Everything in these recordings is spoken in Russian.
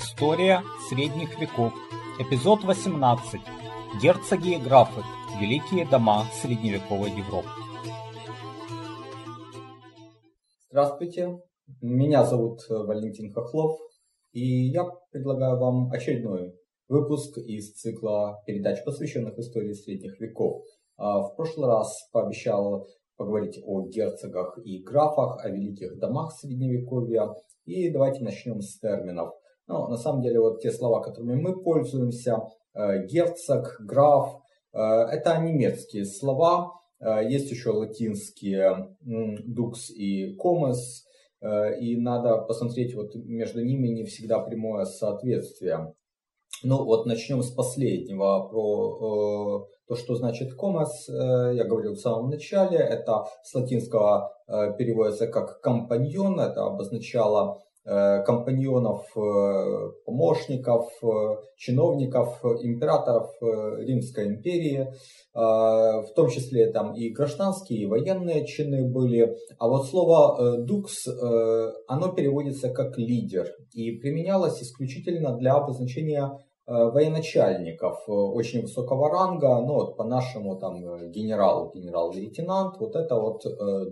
История средних веков. Эпизод 18. Герцоги и графы. Великие дома средневековой Европы. Здравствуйте, меня зовут Валентин Хохлов, и я предлагаю вам очередной выпуск из цикла передач, посвященных истории средних веков. А, в прошлый раз пообещал поговорить о герцогах и графах, о великих домах средневековья. И давайте начнем с терминов. Ну, на самом деле, вот те слова, которыми мы пользуемся, э, герцог, граф, э, это немецкие слова. Э, есть еще латинские дукс и комес, и надо посмотреть, вот между ними не всегда прямое соответствие. Ну вот начнем с последнего, про э, то, что значит комас, э, я говорил в самом начале, это с латинского э, переводится как компаньон, это обозначало компаньонов, э, помощников, э, чиновников, императоров Римской империи, в том числе там и гражданские, и военные чины были. А вот слово «дукс», оно переводится как «лидер» и применялось исключительно для обозначения военачальников очень высокого ранга, ну вот по-нашему там генерал, генерал-лейтенант, вот это вот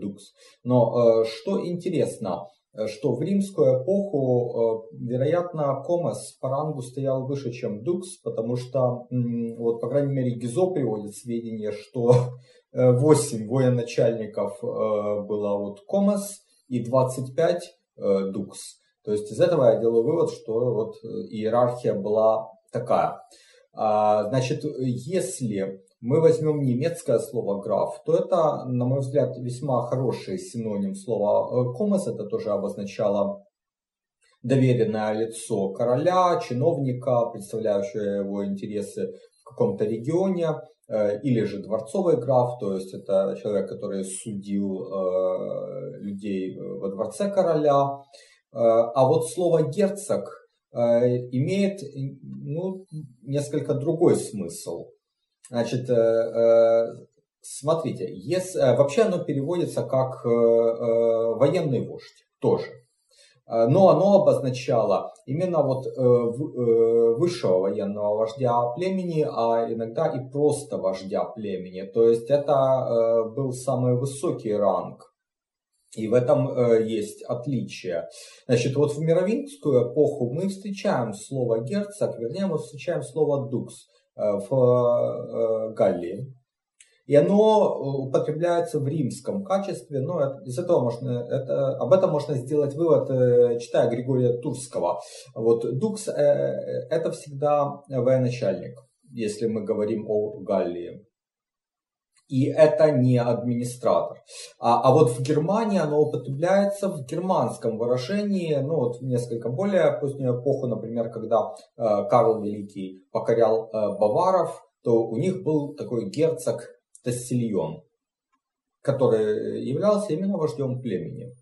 дукс. Но что интересно, Э, что в римскую эпоху, э, вероятно, Комас по рангу стоял выше, чем Дукс, потому что, вот, по крайней мере, Гизо приводит сведения, что 8 военачальников э, было вот Комас и 25 Дукс. То есть из этого я делаю вывод, что вот иерархия была такая. А, значит, если мы возьмем немецкое слово граф, то это, на мой взгляд, весьма хороший синоним слова комас. Это тоже обозначало доверенное лицо короля, чиновника, представляющего его интересы в каком-то регионе, э, или же дворцовый граф, то есть это человек, который судил э, людей во дворце короля. Э, а вот слово герцог имеет ну, несколько другой смысл. Значит, э, э, смотрите, если, э, вообще оно переводится как военный вождь тоже. Но оно обозначало именно вот высшего военного вождя племени, а иногда и просто вождя племени. То есть это был самый высокий ранг. И в этом есть отличие. Значит, вот в мировинскую эпоху мы встречаем слово герцог, вернее, мы встречаем слово дукс. Э, в э, Галлии. И оно э, употребляется в римском качестве, но из этого можно, это, об этом можно сделать вывод, читая Григория Турского. Вот Дукс это всегда военачальник, если мы говорим о Галлии и это не администратор. А, а вот в Германии оно употребляется в германском выражении, ну вот в несколько более позднюю эпоху, например, когда э, Карл Великий покорял э, баваров, то у них был такой герцог Тассильон, который являлся именно вождем племени.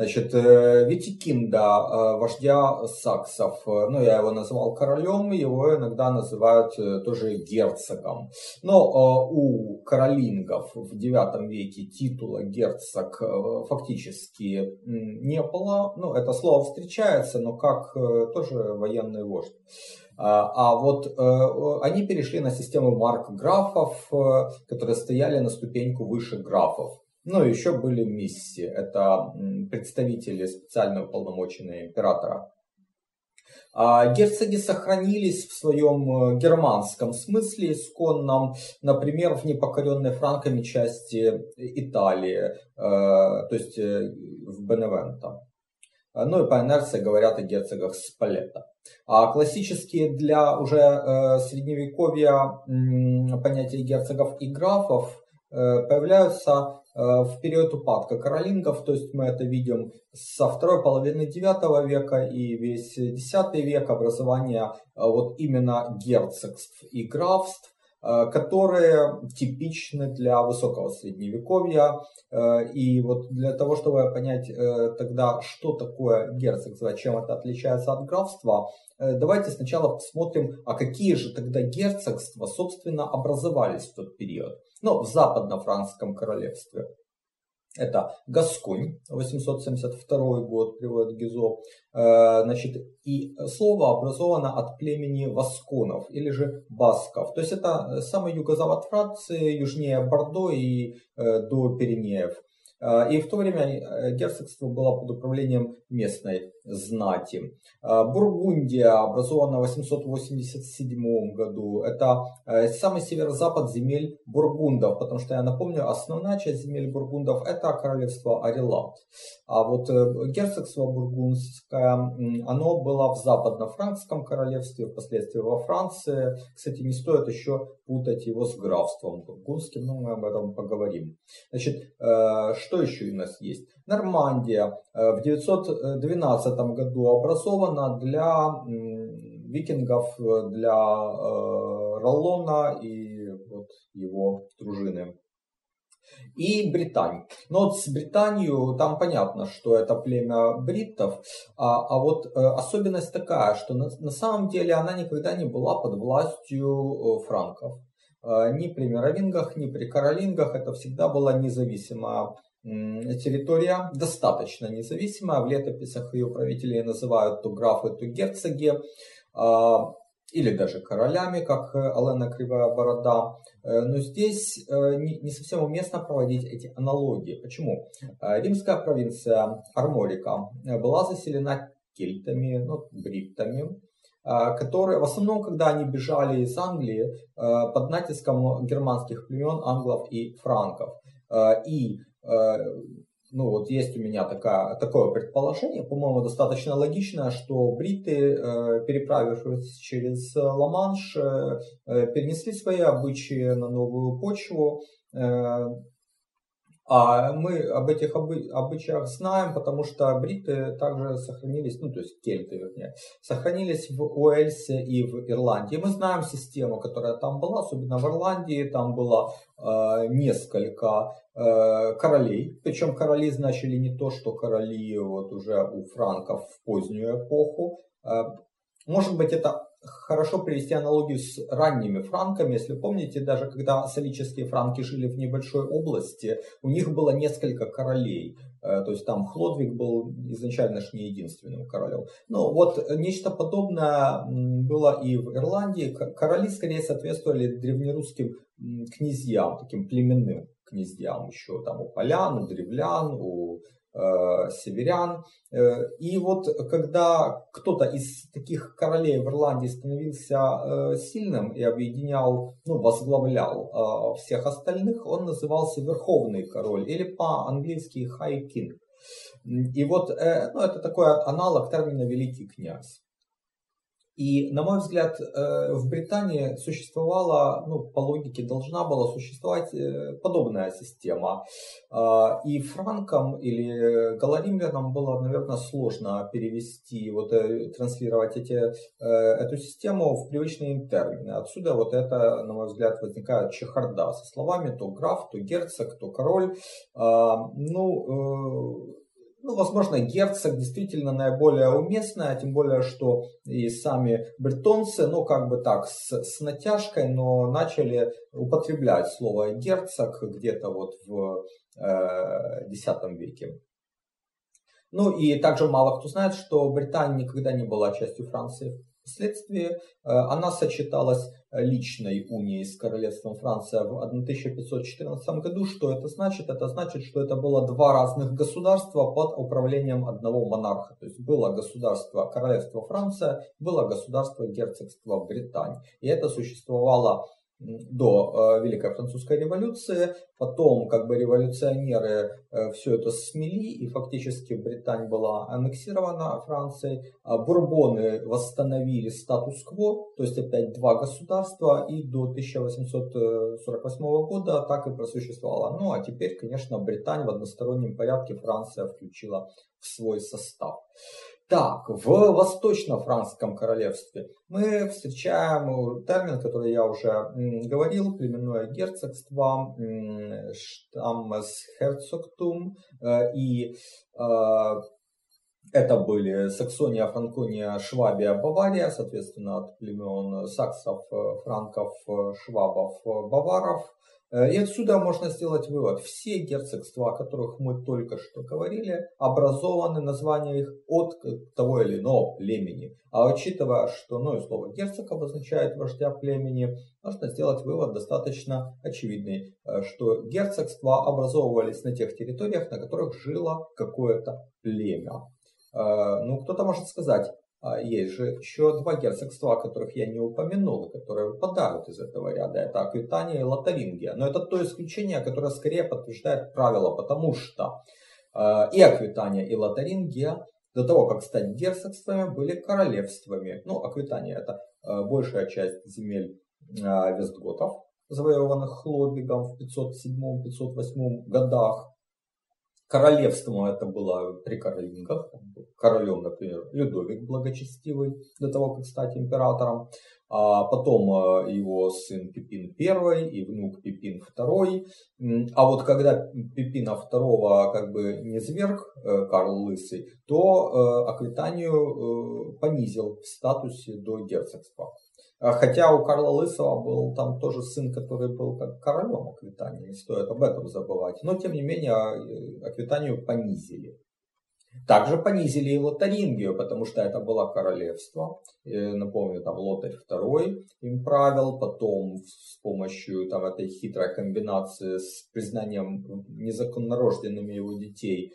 Значит, э, Витикинда, э, вождя саксов, э, ну, я его называл королем, его иногда называют тоже герцогом. Но у каролингов в IX веке титула герцог фактически не было. Ну, это слово встречается, но как тоже военный вождь. А вот они перешли на систему марк-графов, которые стояли на ступеньку выше графов. Ну, еще были миссии. Это представители специально уполномоченные императора. А герцоги сохранились в своем э, германском смысле исконном, например, в непокоренной франками части Италии, э, то есть э, в Беневенто. Ну и по инерции говорят о герцогах Спалетта. А классические для уже средневековья понятия герцогов и графов появляются в период упадка каролингов, то есть мы это видим со второй половины IX века и весь X век образования э, вот именно герцогств и графств, э, которые типичны для высокого средневековья. И вот для того, чтобы понять тогда, что такое герцогство, чем это отличается от графства, давайте сначала посмотрим, а какие же тогда герцогства, собственно, образовались в тот период ну, в западно-франкском королевстве. Это Гасконь, 872 год, приводит Гизо. Э, значит, и слово образовано от племени Васконов или же Басков. То есть это самый юго-запад Франции, южнее Бордо и э, до Пиренеев. Э, и в то время герцогство было под управлением местной знати. Э, Бургундия образована в 887 году. Это э, самый северо-запад земель бургундов, потому что, я напомню, основная часть земель бургундов это королевство Арилат. А вот э, герцогство бургундское, оно было в западно-франкском королевстве, впоследствии во Франции. Кстати, не стоит еще путать его с графством бургундским, но мы об этом поговорим. Значит, что еще у нас есть? Нормандия в 912 году образована для викингов, для э, Роллона и вот его дружины. И Британь. Но вот с Британию там понятно, что это племя бриттов, а, а вот э, особенность такая, что на, на самом деле она никогда не была под властью э, франков. Э, ни при мировингах, ни при каролингах это всегда была независимая территория достаточно независимая. В летописях ее правителей называют то графы, то герцоги, а, или даже королями, как Алена Кривая Борода. Э, но здесь э, не совсем уместно проводить эти аналогии. Почему? Э, римская провинция Арморика была заселена кельтами, ну, бриттами, которые в основном, когда они бежали из Англии под натиском германских племен, англов и франков. И Э, ну вот есть у меня такая, такое предположение, по-моему, достаточно логичное, что бриты, э, переправившись через Ла-Манш, э, перенесли свои обычаи на новую почву, а мы об этих обычаях знаем, потому что бриты также сохранились, ну то есть кельты, вернее, сохранились в Уэльсе и в Ирландии. Мы знаем систему, которая там была, особенно в Ирландии, там было э, несколько э, королей, причем короли значили не то, что короли вот уже у франков в позднюю эпоху. Может быть, это хорошо привести аналогию с ранними франками. Если помните, даже когда солические франки жили в небольшой области, у них было несколько королей. Э, то есть там Хлодвиг был изначально же не единственным королем. Но вот нечто подобное было и в Ирландии. Короли скорее соответствовали древнерусским князьям, таким племенным князьям еще там у полян, у древлян, у северян. Э, и вот когда кто-то из таких королей в Ирландии становился э, сильным и объединял, ну, возглавлял всех остальных, он назывался Верховный король или по-английски High King. И вот ну, это такой аналог термина Великий князь. И, на мой взгляд, э, в Британии существовала, ну, по логике, должна была существовать э, подобная система. А, и франкам или галаримлянам было, наверное, сложно перевести, вот, э, транслировать эти, эту систему в привычные им термины. Отсюда вот это, на мой взгляд, возникает чехарда со словами то граф, то герцог, то король. А, ну, ну, возможно, герцог действительно наиболее уместная, тем более, что и сами бретонцы, ну, как бы так, с, с натяжкой, но начали употреблять слово герцог где-то вот в э, X веке. Ну и также мало кто знает, что Британия никогда не была частью Франции. Впоследствии э, она сочеталась личной унией с королевством Франция в 1514 году. Что это значит? Это значит, что это было два разных государства под управлением одного монарха. То есть было государство королевство Франция, было государство герцогство Британия. И это существовало до э, Великой Французской революции. Потом как бы революционеры э, все это смели, и фактически Британия была аннексирована Францией. А бурбоны восстановили статус-кво, то есть опять два государства, и до 1848 года так и просуществовало. Ну а теперь, конечно, Британия в одностороннем порядке Франция включила в свой состав. Так, в Восточно-Франском королевстве мы встречаем термин, который я уже говорил, племенное герцогство, там с херцогтум, э, и э, это были Саксония, Франкония, Швабия, Бавария, соответственно, от племен саксов, франков, швабов, баваров. Э, и отсюда можно сделать вывод. Все герцогства, о которых мы только что говорили, образованы названия их от того или иного племени. А учитывая, что ну, и слово герцог обозначает вождя племени, можно сделать вывод достаточно очевидный, э, что герцогства образовывались на тех территориях, на которых жило какое-то племя. Э, ну, кто-то может сказать, есть же еще два герцогства, о которых я не упомянул, которые выпадают из этого ряда. Это Аквитания и Лотарингия. Но это то исключение, которое скорее подтверждает правило, потому что э, и Аквитания, и Лотарингия до того, как стать герцогствами, были королевствами. Ну, Аквитания это э, большая часть земель э, Вестготов, завоеванных Хлодвигом в 507-508 годах. Королевством это было при Каролингах. Королем, например, Людовик Благочестивый, до того, как стать императором. А потом э, его сын Пипин I и внук Пипин II. А вот когда Пипина II как бы не зверг э, Карл Лысый, то э, Аквитанию понизил в статусе до герцогства. А хотя у Карла Лысого был там тоже сын, который был как королем Аквитании, не стоит об этом забывать. Но тем не менее э, Аквитанию понизили. Также понизили и Лотарингию, потому что это было королевство. И, напомню, там Лотарь II им правил, потом с помощью там, этой хитрой комбинации с признанием незаконнорожденными его детей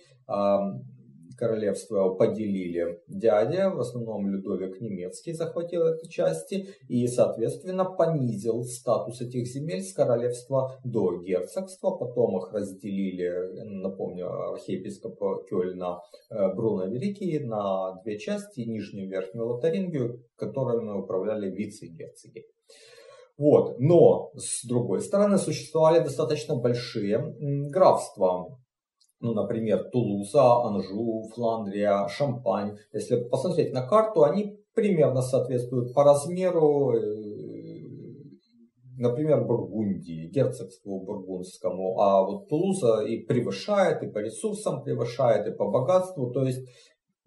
королевство поделили дядя, в основном Людовик Немецкий захватил эти части и, соответственно, понизил статус этих земель с королевства до герцогства. Потом их разделили, напомню, архиепископ Кёльна э, Бруно Великий на две части, нижнюю и верхнюю Лотарингию, которыми управляли вице-герцоги. Вот. Но, с другой стороны, существовали достаточно большие графства ну, например, Тулуза, Анжу, Фландрия, Шампань. Если посмотреть на карту, они примерно соответствуют по размеру, э, например, Бургундии, герцогству бургундскому, а вот Тулуза и превышает, и по ресурсам превышает, и по богатству, то есть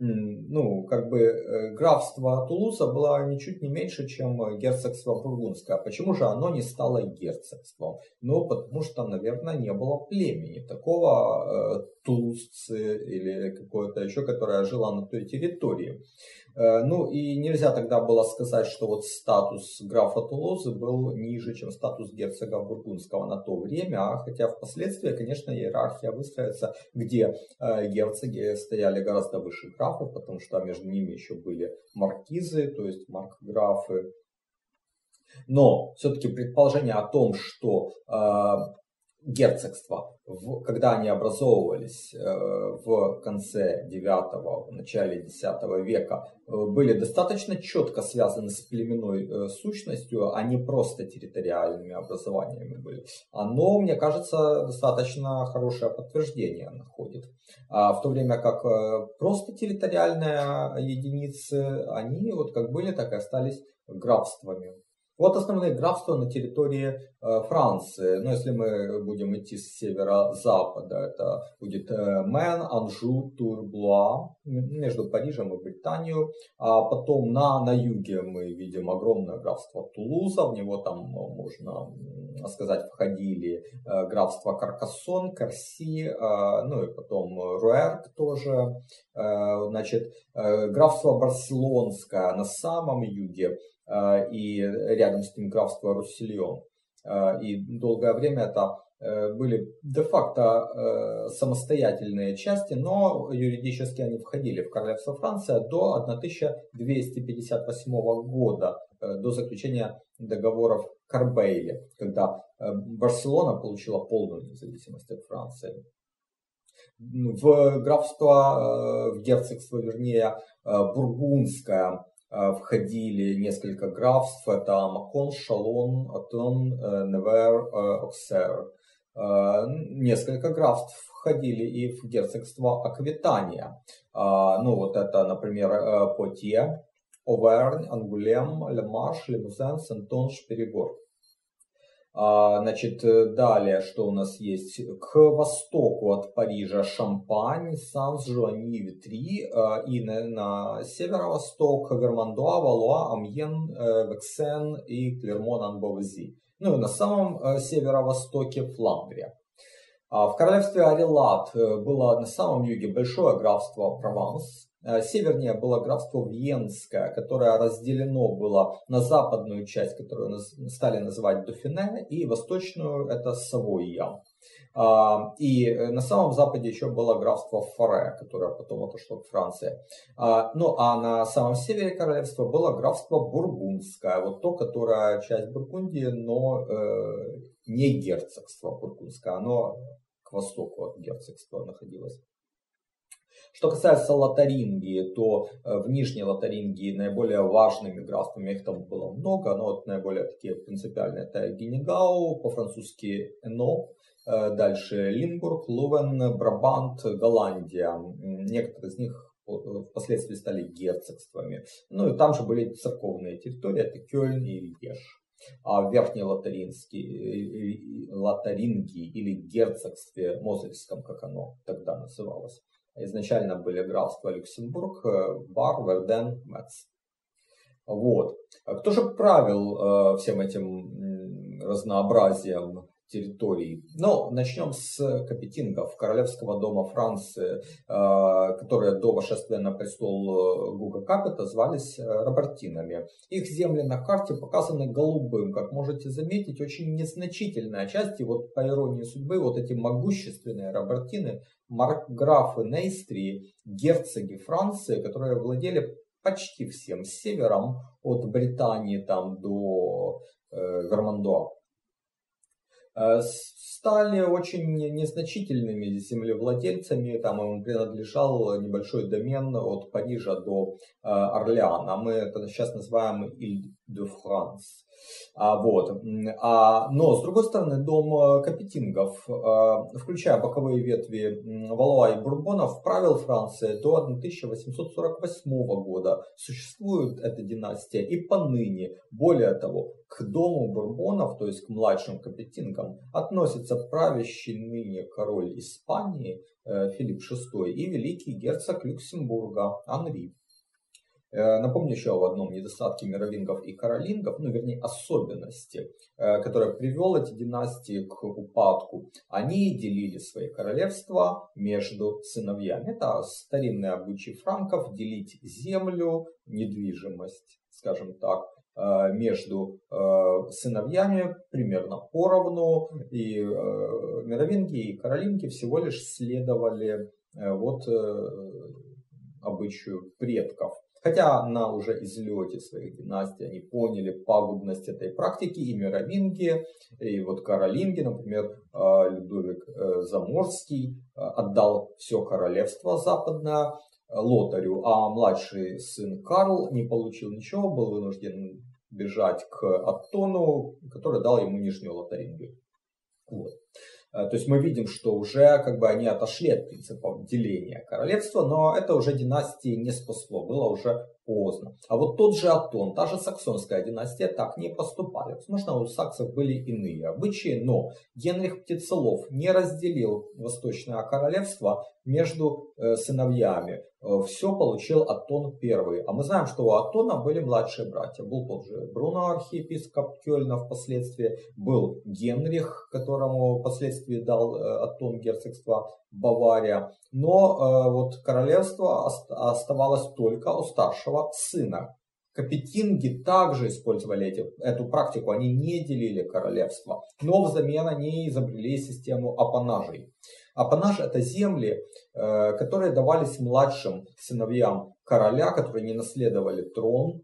ну, как бы э, графство Тулуза было ничуть не меньше, чем э, герцогство Бургундское. А почему же оно не стало герцогством? Ну, потому что, наверное, не было племени такого э, тулузцы или какое-то еще, которое жило на той территории. Э, ну и нельзя тогда было сказать, что вот статус графа Тулузы был ниже, чем статус герцога Бургундского на то время, а хотя впоследствии, конечно, иерархия выстроится, где э, герцоги стояли гораздо выше графов, потому что между ними еще были маркизы, то есть маркграфы. Но все-таки предположение о том, что э, герцогства, в, когда они образовывались э, в конце 9 начале 10 века, э, были достаточно четко связаны с племенной э, сущностью, а не просто территориальными образованиями были. Оно, мне кажется, достаточно хорошее подтверждение находит. А в то время как э, просто территориальные единицы, они вот как были, так и остались графствами. Вот основные графства на территории э, Франции. Но если мы будем идти с севера-запада, это будет э, Мен, Анжу, Тур, Блуа, между Парижем и Британией. А потом на, на юге мы видим огромное графство Тулуза, в него там, э, можно сказать, входили графство Каркасон, Карси, ну и потом Руэрк тоже. Значит, графство Барселонское на самом юге и рядом с ним графство Руссельон. А, и долгое время это э, были де-факто э, самостоятельные части, но юридически они входили в королевство Франция до 1258 года, э, до заключения договоров Карбейли, когда Барселона получила полную независимость от Франции. В графство, в герцогство, вернее, Бургундское Э, входили несколько графств, это Макон, Шалон, Атон, э, Невер, э, Оксер. Несколько графств входили и в герцогство Аквитания. Ну вот это, например, Потье, Овернь, Ангулем, Лемаш, Лемузен, Сентонш, Перегор. А, значит, э, далее, что у нас есть? К востоку от Парижа Шампань, Сан-Жуани, Витри, а, и на, на северо-восток Вермандуа, Валуа, Амьен, э, Вексен и Клермон-Анбовези. Ну и на самом э, северо-востоке Фландрия. А в королевстве Арелат э, было на самом юге большое графство Прованс, Э, севернее было графство Вьенское, которое разделено было на западную часть, которую стали называть Дофине, и восточную это Савойя. А, и э, на самом западе еще было графство Форе, которое потом отошло к Франции. А, ну а на самом севере королевства было графство Бургундское, вот то, которое часть Бургундии, но э, не герцогство Бургундское, оно к востоку от герцогства находилось. Что касается Лотарингии, то э, в Нижней Лотарингии наиболее важными графствами, их там было много, но вот наиболее такие принципиальные это Генегау, по-французски Эно, э, дальше Лимбург, Лувен, Брабант, Голландия. Некоторые из них э, впоследствии стали герцогствами. Ну и там же были церковные территории, это Кёльн и Льеж. А в Верхней Лотарингии, Лотарингии или герцогстве Мозельском, как оно тогда называлось, изначально были графства Люксембург, э, Бар, Верден, Мец. Вот. Кто же правил э, всем этим разнообразием территорий. Но начнем с капетингов Королевского дома Франции, э, которые до восшествия на престол Гуга Капета звались Робертинами. Их земли на карте показаны голубым. Как можете заметить, очень незначительная часть, и вот по иронии судьбы, вот эти могущественные Робертины маркграфы Нейстрии, герцоги Франции, которые владели почти всем севером, от Британии там до э, Вермандуа, э, стали очень незначительными землевладельцами. Там им принадлежал небольшой домен от Парижа до э, Орлеана. Мы это сейчас называем Иль-де-Франс. А, вот. А, но, с другой стороны, дом э, Капетингов, а, включая боковые ветви Валуа и Бурбонов, правил Франции до 1848 года. Существует эта династия и поныне. Более того, к дому Бурбонов, то есть к младшим Капетингам, относится правящий ныне король Испании э, Филипп VI и великий герцог Люксембурга Анри. Э, напомню еще об одном недостатке мировингов и каролингов, ну вернее особенности, э, которая привел эти династии к упадку. Они делили свои королевства между сыновьями. Это старинный обычай франков делить землю, недвижимость, скажем так, э, между сыновьями примерно поровну. И мировинги и каролинги всего лишь следовали вот обычаю предков. Хотя на уже излете своих династий они поняли пагубность этой практики, и мировинги, и вот каролинги, например, а, Людовик э, Заморский э, отдал все королевство западное Лотарю, а младший сын Карл не получил ничего, был вынужден бежать к Аттону, который дал ему Нижнюю Лотарингию. Вот. Э, то есть мы видим, что уже как бы они отошли от принципа деления королевства, но это уже династии не спасло, было уже поздно. А вот тот же Атон, та же саксонская династия так не поступали. Возможно, у саксов были иные обычаи, но Генрих Птицелов не разделил Восточное королевство между э, сыновьями. Э, Все получил Атон I. А мы знаем, что у Атона были младшие братья. Был тот же Бруно, архиепископ Кёльна впоследствии, был Генрих, которому впоследствии дал э, Атон герцогство Бавария. Но вот королевство оставалось только у старшего сына. Капетинги также использовали эти, эту практику, они не делили королевство, но взамен они изобрели систему апанажей. Апанаж это земли, э, которые давались младшим сыновьям короля, которые не наследовали трон,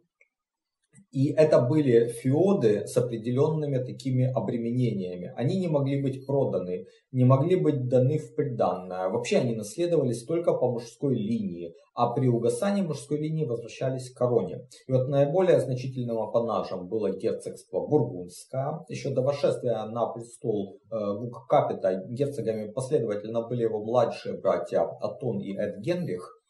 и это были феоды с определенными такими обременениями. Они не могли быть проданы, не могли быть даны в приданное. Вообще они наследовались только по мужской линии, а при угасании мужской линии возвращались к короне. И вот наиболее значительным апанажем было герцогство Бургундское. Еще до восшествия на престол э, Капита герцогами последовательно были его младшие братья Атон и Эд Генрих.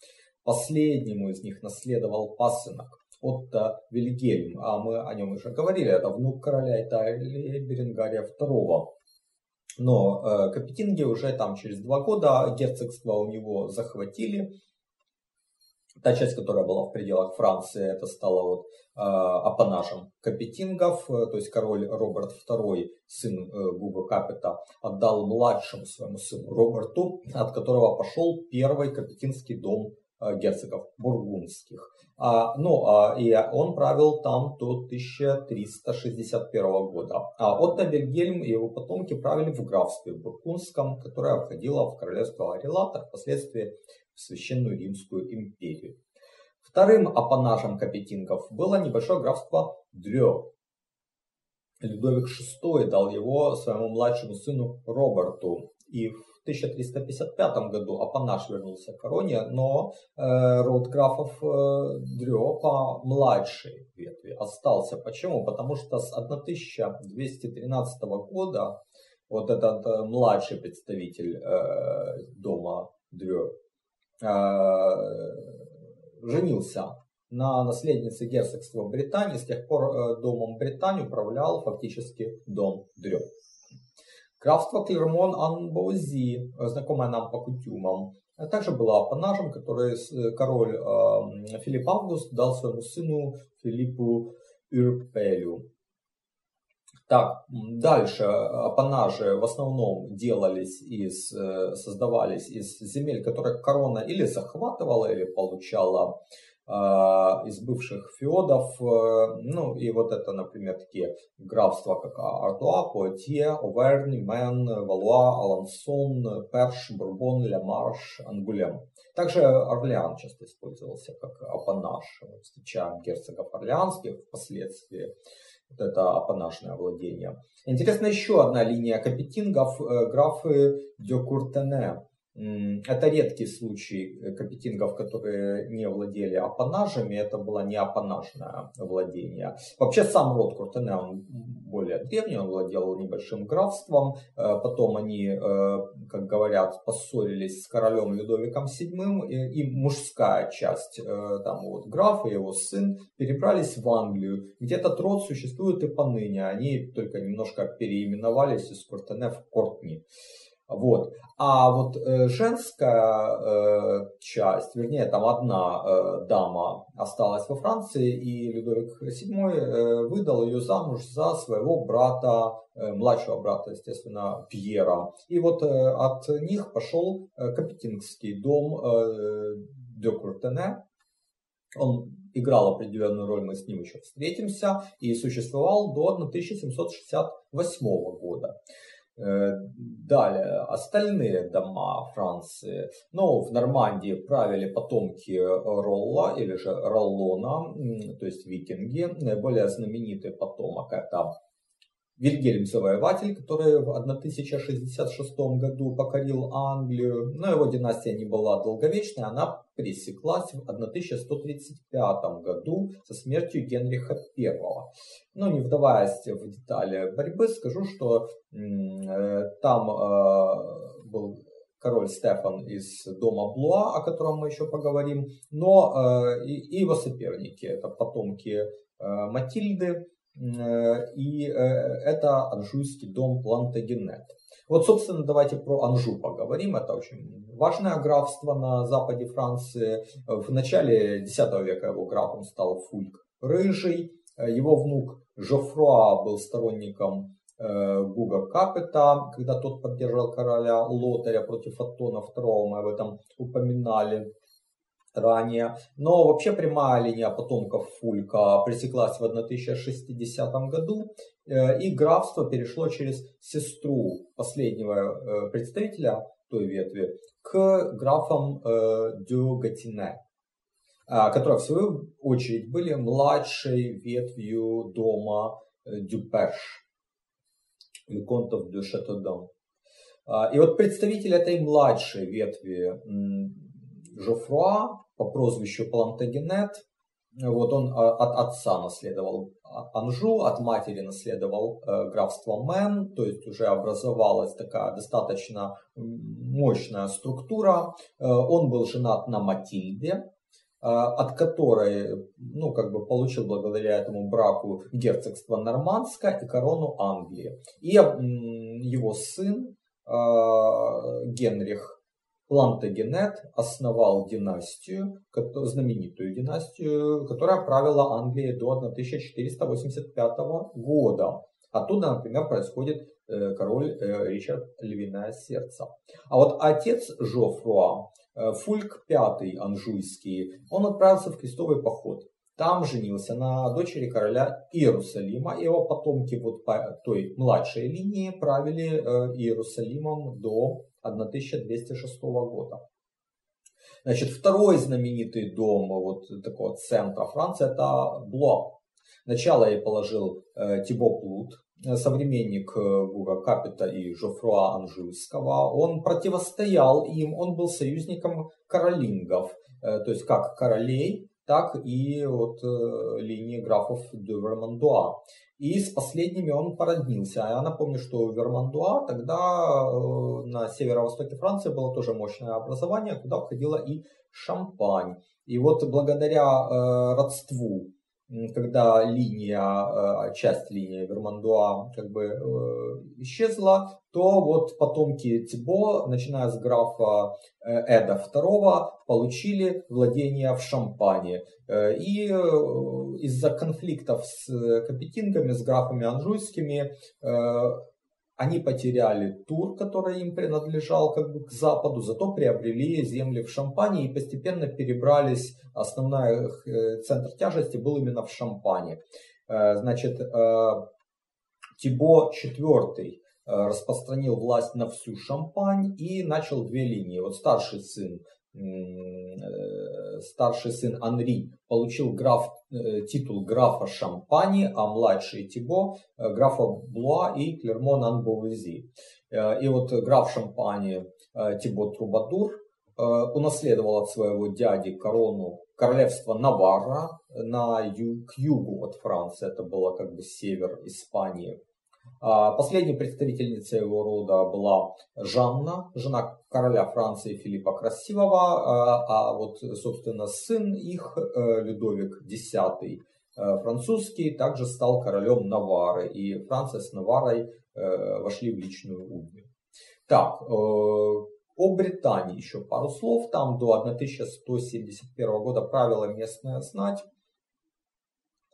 Последнему из них наследовал пасынок Отто Вильгельм, а мы о нем уже говорили, это внук короля Италии Беренгария II. Но э, Капетинги уже там через два года герцогство у него захватили. Та часть, которая была в пределах Франции, это стало вот э, апанажем капетингов, э, то есть король Роберт II, сын э, Гуга Капета, отдал младшему своему сыну Роберту, от которого пошел первый капетинский дом герцогов бургундских. А, ну, а, и он правил там до 1361 года. А Отто Вильгельм и его потомки правили в графстве Бургундском, которое входило в королевство Арелата, впоследствии в Священную Римскую империю. Вторым апанажем капетингов было небольшое графство Дрё. Людовик VI дал его своему младшему сыну Роберту. И в 1355 году апанаж вернулся к короне, но э, род графов э, Дрё по младшей ветви остался. Почему? Потому что с 1213 года вот этот э, младший представитель э, дома Дрё Э, женился на наследнице герцогства Британии. С тех пор э, домом Британии управлял фактически дом Дрё. Графство Клермон-Анбози, знакомое нам по кутюмам, также было апанажем, который король э, Филипп Август дал своему сыну Филиппу Юрпелю. Так, дальше апанажи в основном делались из, э, создавались из земель, которые корона или захватывала, или получала э, из бывших феодов. Э, ну и вот это, например, такие графства, как Артуа, Пуатье, Оверни, Мен, Валуа, Алансон, Перш, Бурбон, Лямарш, Ангулем. Также Орлеан часто использовался как апанаж. Встречаем герцогов Орлеанских впоследствии вот это апанажное владение. Интересна еще одна линия капетингов, э, графы де Куртене. Это редкий случай э, капетингов, которые не владели апанажами, это было не апанажное владение. Вообще сам род Куртене, он более древний, он владел небольшим графством, э, потом они, э, как говорят, поссорились с королем Людовиком VII, и мужская часть, там вот граф и его сын, перебрались в Англию, где этот род существует и поныне, они только немножко переименовались из Куртене в Кортни. Вот. А вот э, женская э, часть, вернее, там одна э, дама осталась во Франции, и Людовик VII выдал ее замуж за своего брата, младшего брата, естественно, Пьера. И вот от них пошел Капетингский дом де Куртене. Он играл определенную роль, мы с ним еще встретимся, и существовал до 1768 года. Э, далее, остальные дома Франции. Ну, в Нормандии правили потомки Ролла или же Роллона, то есть викинги. Наиболее знаменитый потомок это Вильгельм Завоеватель, который в 1066 году покорил Англию, но его династия не была долговечной, она пресеклась в 1135 году со смертью Генриха I. Но не вдаваясь в детали борьбы, скажу, что э, там э, был король Стефан из дома Блуа, о котором мы еще поговорим, но э, и, и его соперники, это потомки Матильды, и это анжуйский дом Плантагенет. Вот, собственно, давайте про Анжу поговорим. Это очень важное графство на западе Франции. В начале X века его графом стал Фульк Рыжий. Его внук Жофруа был сторонником э, Гуга Капета, когда тот поддержал короля Лотаря против Аттона II, мы об этом упоминали ранее. Но вообще прямая линия потомков Фулька пресеклась в 1060 году, э, и графство перешло через сестру последнего э, представителя той ветви к графам э, Дю Гатине, которые в свою очередь были младшей ветвью дома Дюперш, Виконтов де Шатодон. И вот представитель этой младшей ветви Жофруа по прозвищу Плантагенет. Вот он а, от отца наследовал Анжу, от матери наследовал э, графство Мэн, то есть уже образовалась такая достаточно мощная структура. Э, он был женат на Матильде, э, от которой, ну, как бы получил благодаря этому браку герцогство Нормандское и корону Англии. И его сын Генрих Плантагенет основал династию, знаменитую династию, которая правила Англией до 1485 года. Оттуда, например, происходит э, король э, Ричард Львиное Сердце. А вот отец Жофруа, э, Фульк V Анжуйский, он отправился в крестовый поход. Там женился на дочери короля Иерусалима. Его потомки вот по той младшей линии правили Иерусалимом до 1206 года. Значит, второй знаменитый дом вот такого центра Франции это Блуа. Начало ей положил э, Тибо Плут, современник э, Гуга Капита и Жофруа Анжуйского. Он противостоял им, он был союзником каролингов, э, то есть как королей, так и вот э, линии графов де Вермандуа. И с последними он породнился. А я напомню, что Вермандуа тогда э, на северо-востоке Франции было тоже мощное образование, куда входила и Шампань. И вот благодаря э, родству когда линия, а, часть линии Вермандуа как бы э, исчезла, то вот потомки Тибо, начиная с графа э, Эда II, получили владение в Шампане. Э, и из-за конфликтов с капетингами, с графами анжуйскими, они потеряли Тур, который им принадлежал как бы к западу, зато приобрели земли в Шампане и постепенно перебрались. Основной э, центр тяжести был именно в Шампане. Э, значит, э, Тибо IV распространил власть на всю Шампань и начал две линии. Вот старший сын старший сын Анри получил граф, э, титул графа Шампани, а младший Тибо э, графа Блуа и Клермон Анбовези. И вот граф Шампани Тибо Трубадур унаследовал от своего дяди корону королевства Наварра на ю, к югу от Франции, это было как бы север Испании. А, последней представительницей его рода была Жанна, жена короля Франции Филиппа Красивого, а, а вот, собственно, сын их, э, Людовик X э, французский, также стал королем Навары, и Франция с Наварой э, вошли в личную унию. Так, о Британии еще пару слов. Там до 1171 года правила местная знать.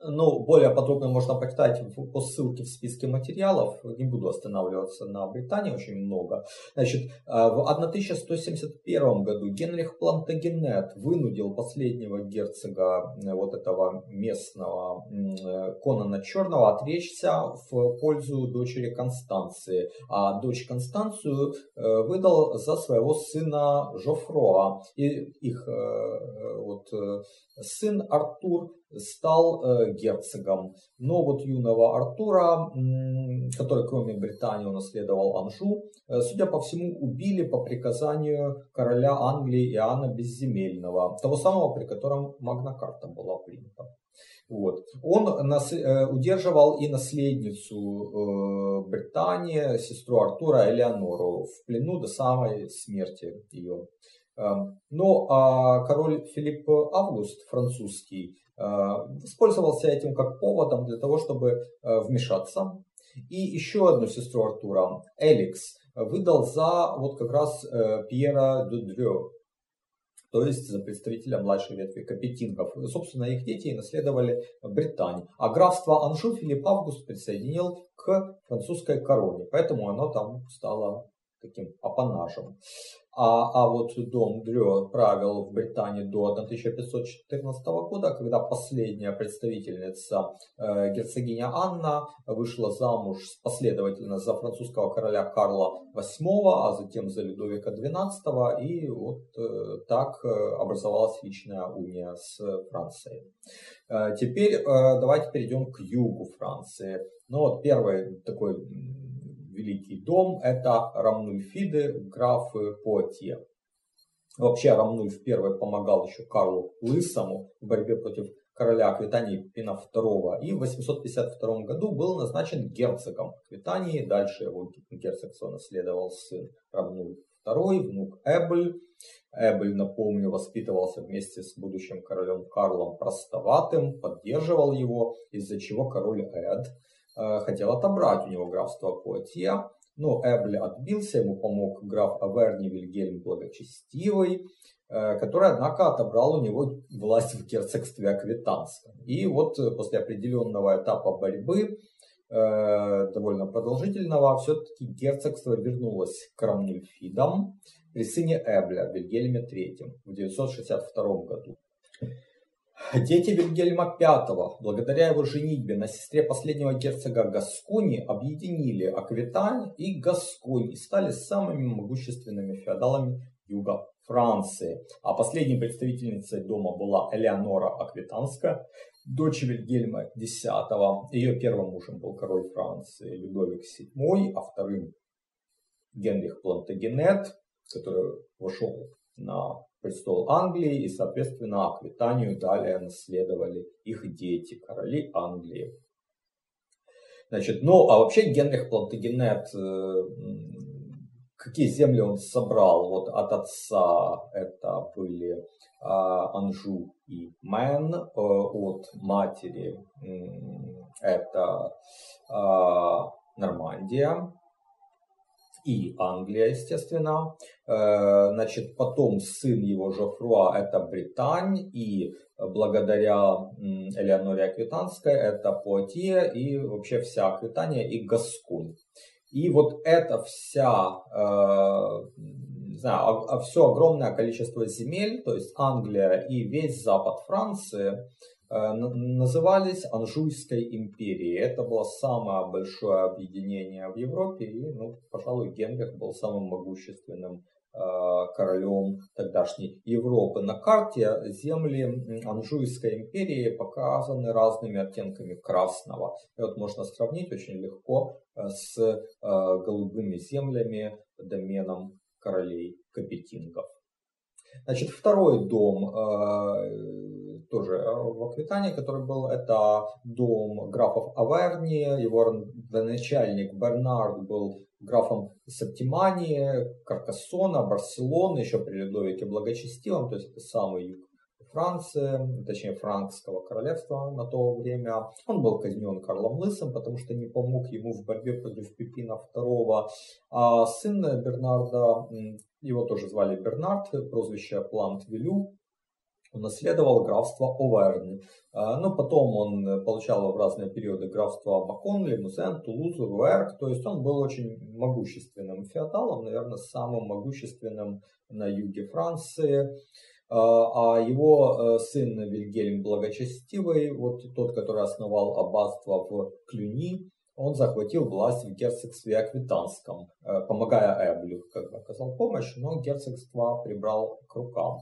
Ну, более подробно можно почитать по ссылке в списке материалов. Не буду останавливаться на Британии, очень много. Значит, э, в 1171 году Генрих Плантагенет вынудил последнего герцога э, вот этого местного э, Конана Черного отречься в пользу дочери Констанции. А дочь Констанцию выдал за своего сына Жофроа. И их вот сын Артур стал э, герцогом. Но вот юного Артура, который кроме Британии унаследовал Анжу, э, судя по всему, убили по приказанию короля Англии Иоанна Безземельного, того самого, при котором Магна Карта была принята. Вот. Он нас, э, удерживал и наследницу Британии, сестру Артура Элеонору, в плену до самой смерти ее. Эм, но а король Филипп Август, французский, воспользовался этим как поводом для того, чтобы э, вмешаться. И еще одну сестру Артура, Эликс, выдал за вот как раз э, Пьера Дудрё, то есть за представителя младшей ветви капетингов. Собственно, их дети наследовали Британию. А графство Анжу Филипп Август присоединил к французской короне, поэтому оно там стало таким апанажем. А, а вот дом Дрё правил в Британии до 1514 года, когда последняя представительница э, герцогиня Анна вышла замуж последовательно за французского короля Карла VIII, а затем за Людовика XII, и вот э, так э, образовалась личная уния с Францией. Э, теперь э, давайте перейдем к югу Франции. Ну вот первый такой Великий дом, это Рамнульфиды, графы Потье. Вообще Рамнульф I помогал еще Карлу Лысому в борьбе против короля Аквитании Пина II и в 852 году был назначен герцогом Аквитании. Дальше его герцогство наследовал сын Рамнульф II, внук Эбль. Эбль, напомню, воспитывался вместе с будущим королем Карлом Простоватым, поддерживал его, из-за чего король Эд хотел отобрать у него графство Пуатье, Но Эбль отбился, ему помог граф Аверни Вильгельм Благочестивый, э, который, однако, отобрал у него власть в герцогстве Аквитанском. И вот после определенного этапа борьбы, довольно продолжительного, все-таки герцогство вернулось к Рамнильфидам при сыне Эбля, Вильгельме III, в 962 году. Дети Вильгельма V, благодаря его женитьбе на сестре последнего герцога Гаскони, объединили Аквитань и Гасконь и стали самыми могущественными феодалами юга Франции. А последней представительницей дома была Элеонора Аквитанская, дочь Вильгельма X. Ее первым мужем был король Франции Людовик VII, а вторым Генрих Плантагенет, который вошел на престол Англии, и, соответственно, Аквитанию далее наследовали их дети, короли Англии. Значит, ну, а вообще Генрих Плантагенет, э, какие земли он собрал? Вот от отца это были а, Анжу и Мэн, э, от матери это а, Нормандия, и Англия, естественно. Э, значит, потом сын его Жофруа это Британь, и благодаря Элеоноре Аквитанской это Пуатье и вообще вся Аквитания и Гасконь. И вот это вся, э, не знаю, все огромное количество земель, то есть Англия и весь запад Франции, назывались Анжуйской империей. Это было самое большое объединение в Европе, и, ну, пожалуй, Генрих был самым могущественным э, королем тогдашней Европы. На карте земли Анжуйской империи показаны разными оттенками красного. И вот можно сравнить очень легко э, с голубыми землями, доменом королей Капетингов. Значит, второй дом тоже э, в Аквитании, который был, это дом графов Аверни, его начальник Бернард был графом Септимании, Каркассона, Барселоны, еще при Людовике Благочестивом, то есть это самый юг Франции, точнее франкского королевства на то время. Он был казнен Карлом Лысым, потому что не помог ему в борьбе против Пипина II. А сын Бернарда, его тоже звали Бернард, прозвище Плант Вилю, унаследовал графство Оверн. А, но потом он получал в разные периоды графство Бакон, Лимузен, Тулузу, Руэрк. То есть он был очень могущественным феодалом, наверное, самым могущественным на юге Франции. А, а его э, сын Вильгельм Благочестивый, вот тот, который основал аббатство в Клюни, он захватил власть в герцогстве Аквитанском, э, помогая Эблю, как бы оказал помощь, но герцогство прибрал к рукам.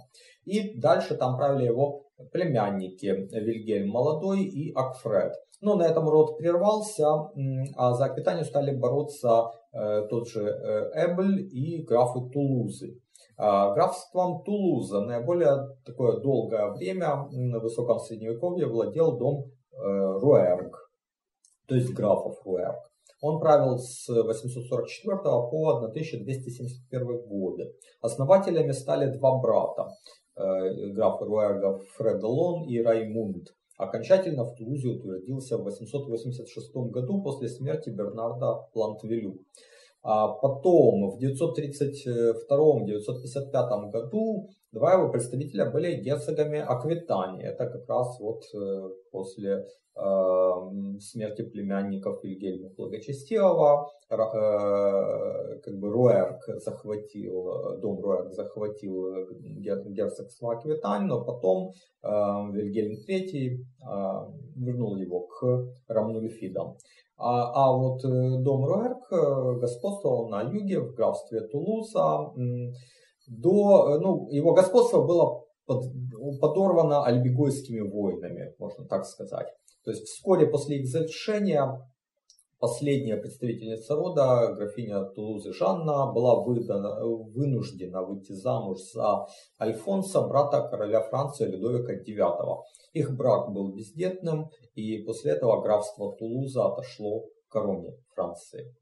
И дальше там правили его племянники Вильгельм Молодой и Акфред. Но на этом род прервался, а за Аквитанию стали бороться э, тот же э, Эбль и графы Тулузы. А графством Тулуза наиболее такое долгое время на высоком средневековье владел дом Руэрг то есть графов Руэрк. Он правил с 844 по 1271 годы. Основателями стали два брата, э, графа Руэрга Фредолон и Раймунд. Окончательно в Тулузе утвердился в 886 году после смерти Бернарда Плантвелю. А потом в 932-955 году два его представителя были герцогами Аквитании. Это как раз вот э, после Эм, смерти племянников Вильгельма Благочестивого, э, как бы Руэрк захватил, дом Руэрк захватил герцогство Аквитань, но потом эм, Вильгельм III э, вернул его к Рамнульфидам. А, а вот э, дом Руэрк господствовал на юге в графстве Тулуза. До, ну, его господство было под, подорвано альбигойскими войнами, можно так сказать. То есть вскоре после их завершения последняя представительница рода, графиня Тулузы Жанна, была выдана, вынуждена выйти замуж за Альфонса, брата короля Франции Людовика IX. Их брак был бездетным, и после этого графство Тулуза отошло к короне Франции.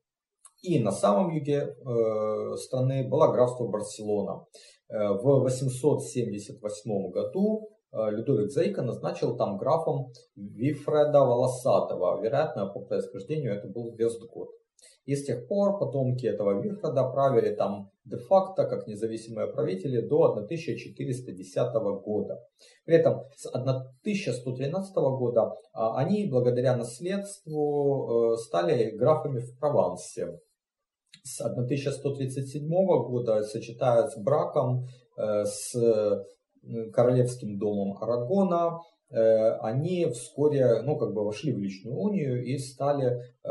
И на самом юге э, страны было графство Барселона. Э, в 878 году Э, Людовик Зейка назначил там графом Вифреда Волосатого. Вероятно, по происхождению это был Вестгот. И с тех пор потомки этого Вихрода правили там де-факто как независимые правители до 1410 года. При этом с 1113 года а, они благодаря наследству э, стали графами в Провансе. С 1137 года сочетают с браком э, с королевским домом Арагона, они вскоре, ну, как бы вошли в личную унию и стали, э,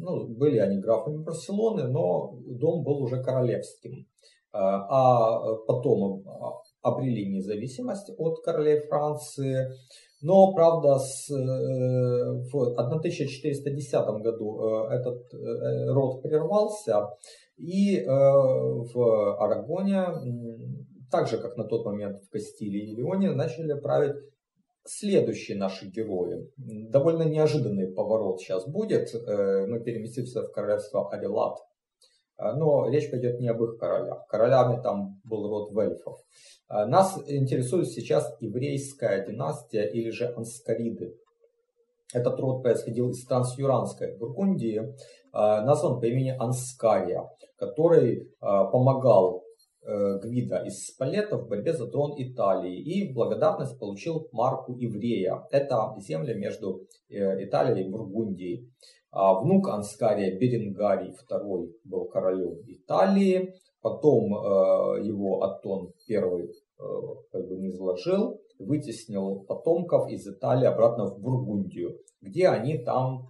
ну, были они графами Барселоны, но дом был уже королевским. Э, а потом обрели независимость от королей Франции. Но, правда, с, в 1410 году этот род прервался, и в Арагоне, так же, как на тот момент в Кастилии и Леоне, начали править следующие наши герои. Довольно неожиданный поворот сейчас будет. Э, мы переместимся в королевство Арилат. Э, но речь пойдет не об их королях. Королями там был род вельфов. Э, нас интересует сейчас еврейская династия или же анскариды. Этот род происходил из трансюранской Бургундии, назван по имени Анскария, который помогал Гвида из Спалета в борьбе за трон Италии и в благодарность получил марку еврея. Это земля между э, Италией и Бургундией. А внук Анскария Беренгарий II был королем Италии, потом э, его Атон I как бы не изложил, вытеснил потомков из Италии обратно в Бургундию, где они там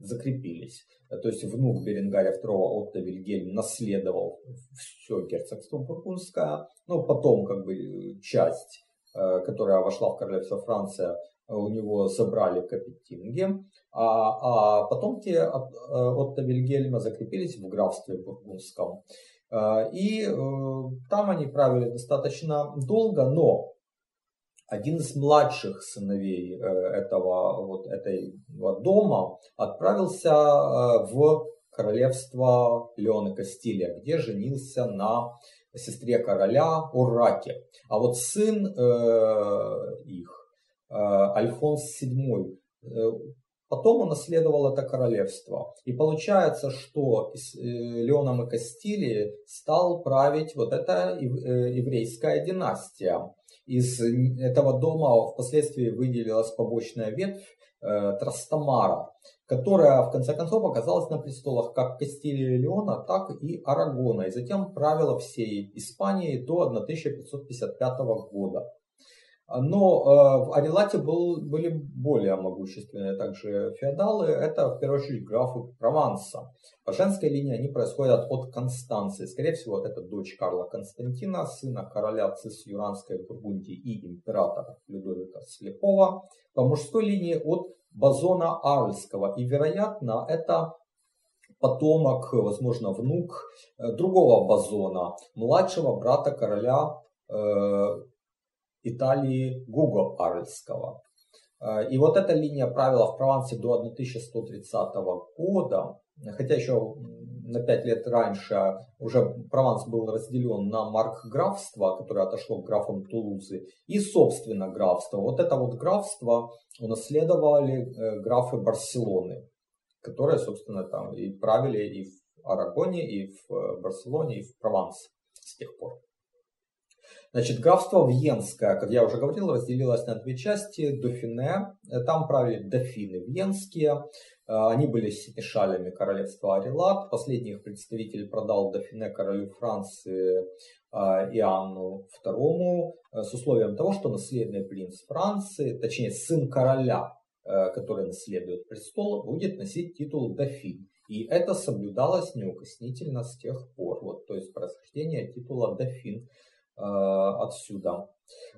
закрепились. То есть внук Беренгаря II Отто Вильгельм наследовал все герцогство Бургундское, ну потом как бы часть, э, которая вошла в королевство Франция, у него забрали Капетинги, а, а потомки от, э, Отто Вильгельма закрепились в графстве Бургундском. Э, и там они правили достаточно долго, но один из младших сыновей э, этого, вот, этого дома отправился э, в королевство Леона Кастилия, где женился на сестре короля Ураке. А вот сын э, их, Альфонс VII, потом он наследовал это королевство. И получается, что из э, Леоном и Кастилии стал править вот эта еврейская династия. Из этого дома впоследствии выделилась побочная ветвь э, Трастамара, которая в конце концов оказалась на престолах как Кастилии и Леона, так и Арагона, и затем правила всей Испании до 1555 года. Но э, в Арилате был, были более могущественные также феодалы. Это в первую очередь графы Прованса. По женской линии они происходят от Констанции. Скорее всего, это дочь Карла Константина, сына короля Цис-Юранской Бургундии и императора Людовика Слепого. По мужской линии от Базона Арльского. И, вероятно, это потомок, возможно, внук э, другого Базона, младшего брата короля э, Италии Гуго Арльского. Э, и вот эта линия правила в Провансе до 1130 года, хотя еще на пять лет раньше уже Прованс был разделен на маркграфство, которое отошло к графам Тулузы, и собственно графство. Вот это вот графство унаследовали э, графы Барселоны, которые, собственно, там и правили и в Арагоне, и в э, Барселоне, и в Провансе с тех пор. Значит, графство Вьенское, как я уже говорил, разделилось на две части. Дофине, там правили дофины венские, а, они были синешалями королевства Арилат. Последний их представитель продал дофине королю Франции а, Иоанну II с условием того, что наследный принц Франции, точнее сын короля, который наследует престол, будет носить титул дофин. И это соблюдалось неукоснительно с тех пор. Вот, то есть происхождение титула дофин Э, отсюда.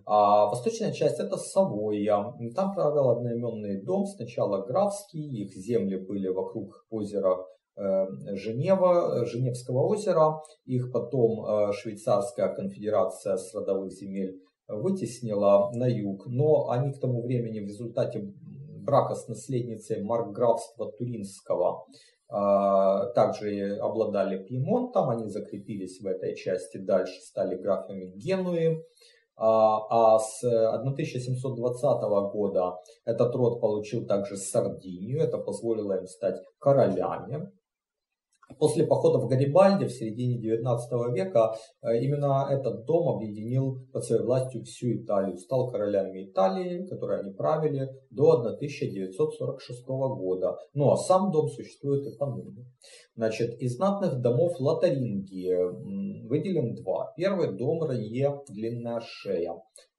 А восточная часть это Савойя. Там правил одноименный дом, сначала графский, их земли были вокруг озера э, Женева, Женевского озера. Их потом э, швейцарская конфедерация с родовых земель вытеснила на юг. Но они к тому времени в результате брака с наследницей маркграфства Туринского также обладали Пьемонтом, они закрепились в этой части, дальше стали графами Генуи. А, а с 1720 года этот род получил также Сардинию, это позволило им стать королями После походов Гарибальди в середине XIX века э, именно этот дом объединил под своей властью всю Италию, стал королями Италии, которые они правили до 1946 года. Ну а сам дом существует и поныне. Значит, из знатных домов Лотарингии выделим два. Первый дом Ранье Длинная Шея.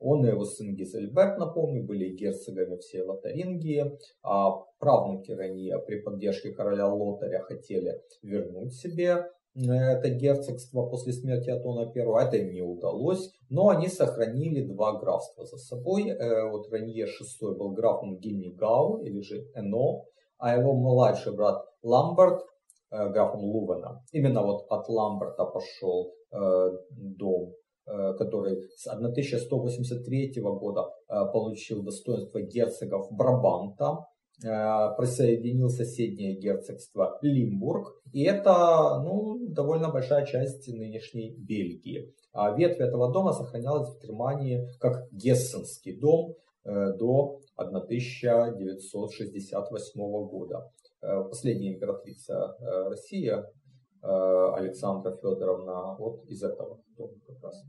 Он и его сын Гизельберт, напомню, были герцогами всей Лотарингии. А правнуки Ранье при поддержке короля Лотаря хотели вернуть себе э, это герцогство после смерти Атона I. Это им не удалось, но они сохранили два графства за собой. Э, вот Ранье VI был графом Гиннигау, или же Эно, а его младший брат Ламберт Э, графом Лувена. Именно вот от Ламберта пошел дом, который с 1183 года получил достоинство герцогов Брабанта, присоединил соседнее герцогство Лимбург, и это ну, довольно большая часть нынешней Бельгии. А ветвь этого дома сохранялась в Германии как Гессенский дом до 1968 года. Э, последняя императрица э, России э, Александра Федоровна вот из этого дома как раз.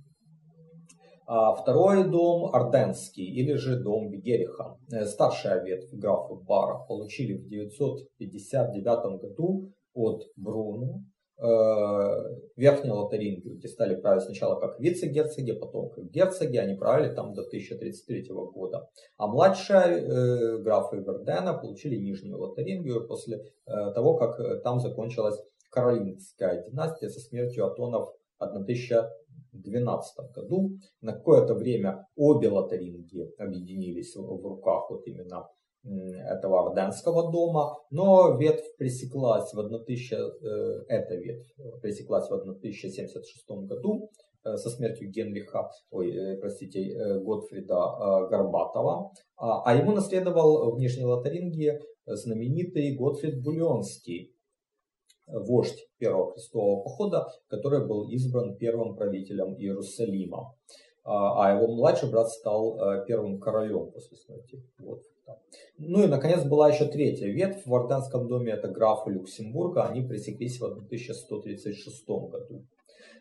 А второй дом Орденский или же дом Бегериха. Старшая ветвь графа Бара получили в 959 году от Бруну Э, Верхней Лотарингию, где стали править сначала как вице-герцоги, потом как герцоги, они правили там до 1033 года. А младшая э, графы Вердена получили Нижнюю Лотарингию после э, того, как э, там закончилась Каролинская династия со смертью Атонов в 1012 году. На какое-то время обе Лотарингии объединились в, руках вот именно этого Орденского дома, но ветвь пресеклась в 1000, э, эта ветвь пресеклась в 1076 году э, со смертью Генриха, ой, э, простите, Готфрида Горбатова, а, а ему наследовал в Нижней Лотарингии знаменитый Готфрид Бульонский, вождь первого крестового похода, который был избран первым правителем Иерусалима. А, а его младший брат стал первым королем после смерти Готфрида. Ну и, наконец, была еще третья ветвь. В Орденском доме это графы Люксембурга. Они пресеклись в 1136 году.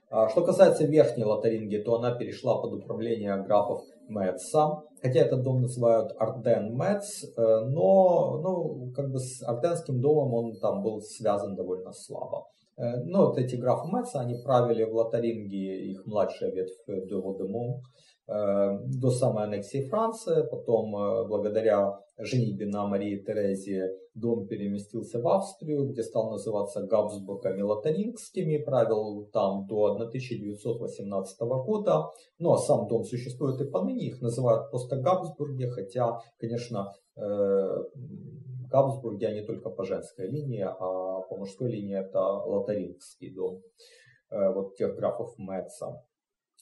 А, что касается Верхней Лотарингии, то она перешла под управление графов Мэтца. Хотя этот дом называют Арден Мэтц, э, но ну, как бы с Арденским домом он там был связан довольно слабо. Э, но вот эти графы Мэтца, они правили в Лотарингии, их младшая ветвь де Водемон. Э, до самой аннексии Франции. Потом, э, благодаря женитьбе на Марии Терезе, дом переместился в Австрию, где стал называться Габсбургами Лотарингскими, правил там до 1918 года. Ну а сам дом существует и поныне, их называют просто Габсбурги, хотя, конечно, э, Габсбурги, они только по женской линии, а по мужской линии это Лотарингский дом, вот тех графов Мэтца.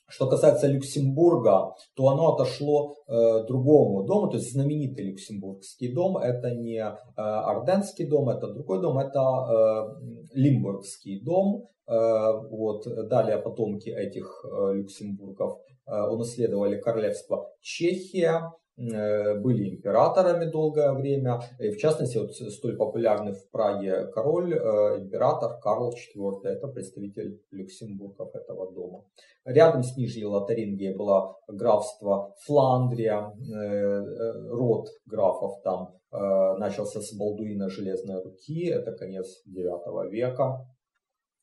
Что касается Люксембурга, то оно отошло э, другому дому, то есть знаменитый Люксембургский дом, это не э, Орденский дом, это другой дом, это э, Лимбургский дом. Э, вот, далее потомки этих э, Люксембургов э, унаследовали королевство Чехия, были императорами долгое время. И в частности, вот столь популярный в Праге король, э, император Карл IV, это представитель люксембургов этого дома. Рядом с Нижней Лотарингией было графство Фландрия, э, род графов там начался с Балдуина Железной Руки, это конец IX века.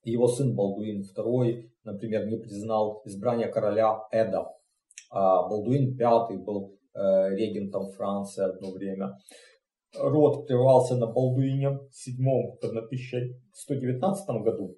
Его сын Балдуин II, например, не признал избрание короля Эда. А Балдуин V был Э, регентом Франции одно время. Род прервался на Балдуине VII в 1119 году.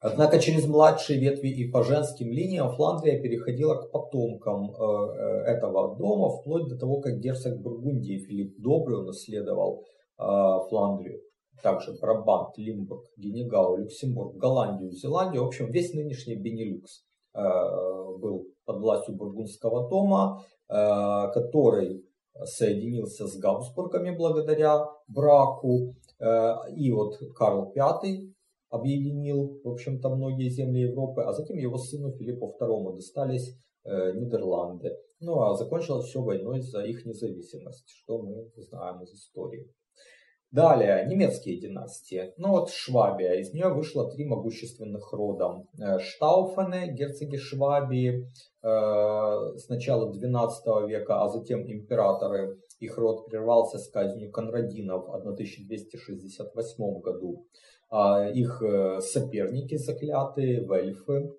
Однако через младшие ветви и по женским линиям Фландрия переходила к потомкам э, э, этого дома, вплоть до того, как герцог Бургундии Филипп Добрый унаследовал Фландрию. Также Брабант, Лимбург, Генегау, Люксембург, Голландию, Зеландию. В общем, весь нынешний Бенилюкс был под властью Бургундского дома. Э, который соединился с Габсбургами благодаря браку. Э, и вот Карл V объединил, в общем-то, многие земли Европы, а затем его сыну Филиппу II достались э, Нидерланды. Ну а закончилось все войной за их независимость, что мы знаем из истории. Далее, немецкие династии. Ну вот Швабия, из нее вышло три могущественных рода. Э, Штауфены, герцоги Швабии, э, с начала XII века, а затем императоры. Их род прервался с казнью Конрадинов в 1268 году. А их э, соперники заклятые, вельфы,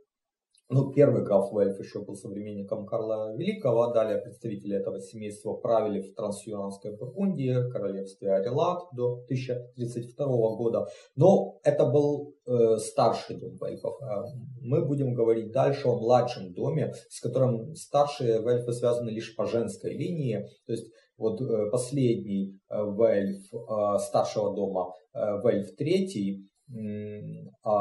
ну, первый граф Вельф еще был современником Карла Великого, далее представители этого семейства правили в Трансюанской Бургундии, королевстве Арелат до 1032 года. Но это был э, старший дом Вельфов. А мы будем говорить дальше о младшем доме, с которым старшие Вельфы связаны лишь по женской линии. То есть вот э, последний э, Вельф э, старшего дома, э, Вельф третий, а,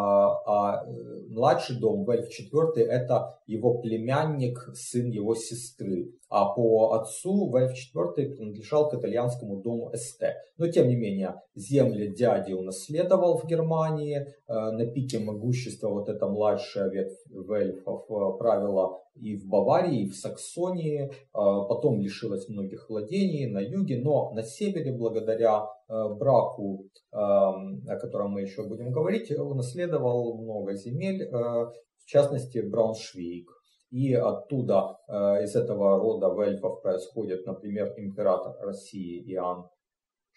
а э, младший дом, Вельф IV, это его племянник, сын его сестры. А по отцу Вельф IV принадлежал к итальянскому дому Эсте. Но тем не менее, земли дяди унаследовал в Германии. Э, на пике могущества вот эта младшая ветвь Вельфов э, правила и в Баварии, и в Саксонии. Потом лишилась многих владений на юге, но на севере, благодаря браку, эм, о котором мы еще будем говорить, унаследовал много земель, э, в частности Брауншвейг. И оттуда, э, из этого рода вельфов происходит, например, император России Иоанн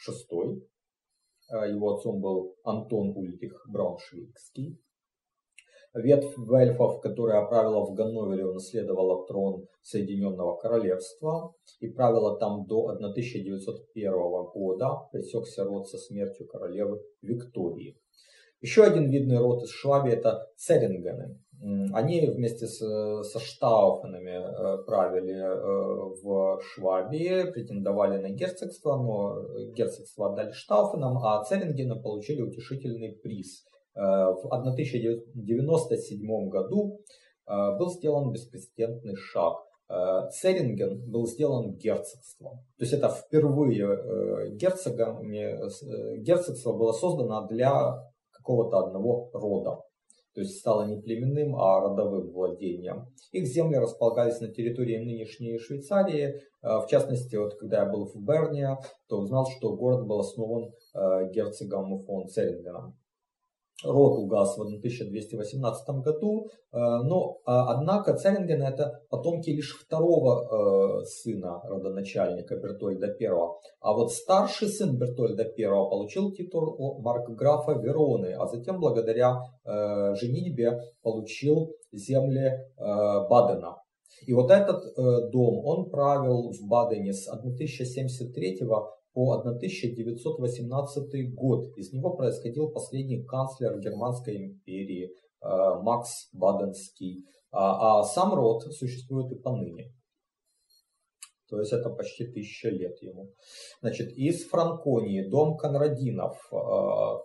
VI. Э, его отцом был Антон Ульрих Брауншвейгский. Ветвь вельфов, которая правила в Ганновере, унаследовала трон Соединенного Королевства и правила там до 1901 года. Пресекся род со смертью королевы Виктории. Еще один видный род из Швабии это Церингены. Они вместе с, со Штауфенами э, правили э, в Швабии, претендовали на герцогство, но герцогство отдали Штауфенам, а Церингены получили утешительный приз. Э, в 1097 году был сделан беспрецедентный шаг. Церинген был сделан герцогством. То есть это впервые герцогство было создано для какого-то одного рода. То есть стало не племенным, а родовым владением. Их земли располагались на территории нынешней Швейцарии. Э, в частности, вот когда я был в Берне, то узнал, что город был основан э, герцогом фон Церингеном род угас в 1218 году, э, но а, однако Церингены это потомки лишь второго э, сына родоначальника Бертольда I. А вот старший сын Бертольда I получил титул маркграфа Вероны, а затем благодаря э, женитьбе получил земли Бадена. И вот этот дом, он правил в Бадене с 1073 по 1918 год. Из него происходил последний канцлер Германской империи э, Макс Баденский. А, а сам род существует и поныне. То есть это почти тысяча лет ему. Значит, из Франконии дом Конрадинов. Э,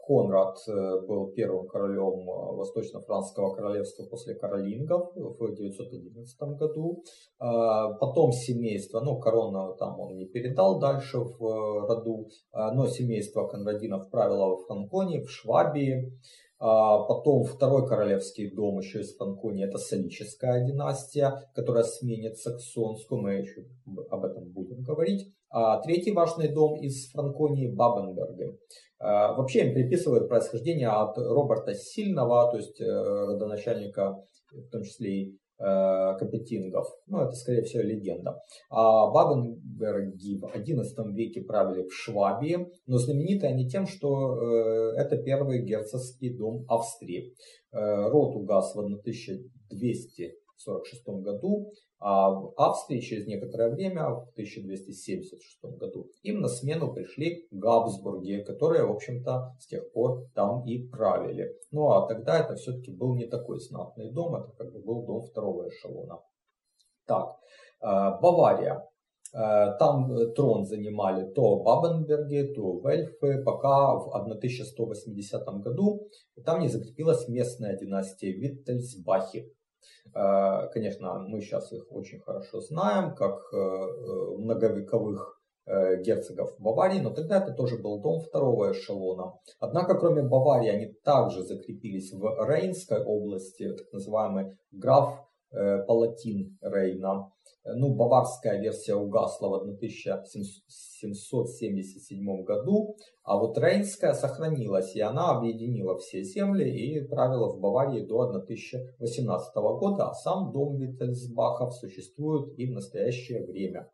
Конрад э, был первым королем э, Восточно-Франского королевства после Каролингов в 911 году. Потом семейство, ну корона там он не передал дальше в роду, но семейство Конрадинов правило в Франконии, в Швабии. А потом второй королевский дом еще из Франконии, это Солическая династия, которая сменит Саксонскую, мы еще об этом будем говорить. А третий важный дом из Франконии Бабенберги. А, вообще им приписывают происхождение от Роберта Сильного, то есть э, родоначальника, в том числе и капетингов. Ну, это, скорее всего, легенда. А Бабенберги в XI веке правили в Швабии, но знамениты они тем, что э, это первый герцогский дом Австрии. Э, род угас в 1200 1946 году, а в Австрии через некоторое время, в 1276 году, им на смену пришли Габсбурги, которые, в общем-то, с тех пор там и правили. Ну а тогда это все-таки был не такой знатный дом, это как бы был дом второго эшелона. Так, э, Бавария. Э, там э, трон занимали то Бабенберги, то Вельфы, пока в 1180 году там не закрепилась местная династия Виттельсбахи. Э, конечно, мы сейчас их очень хорошо знаем, как э, э, многовековых герцогов Баварии, но тогда это тоже был дом второго эшелона. Однако, кроме Баварии, они также закрепились в Рейнской области, так называемый граф палатин Рейна. Ну, баварская версия угасла в 1777 году, а вот рейнская сохранилась, и она объединила все земли и правила в Баварии до 1018 года, а сам дом Виттельсбахов существует и в настоящее время.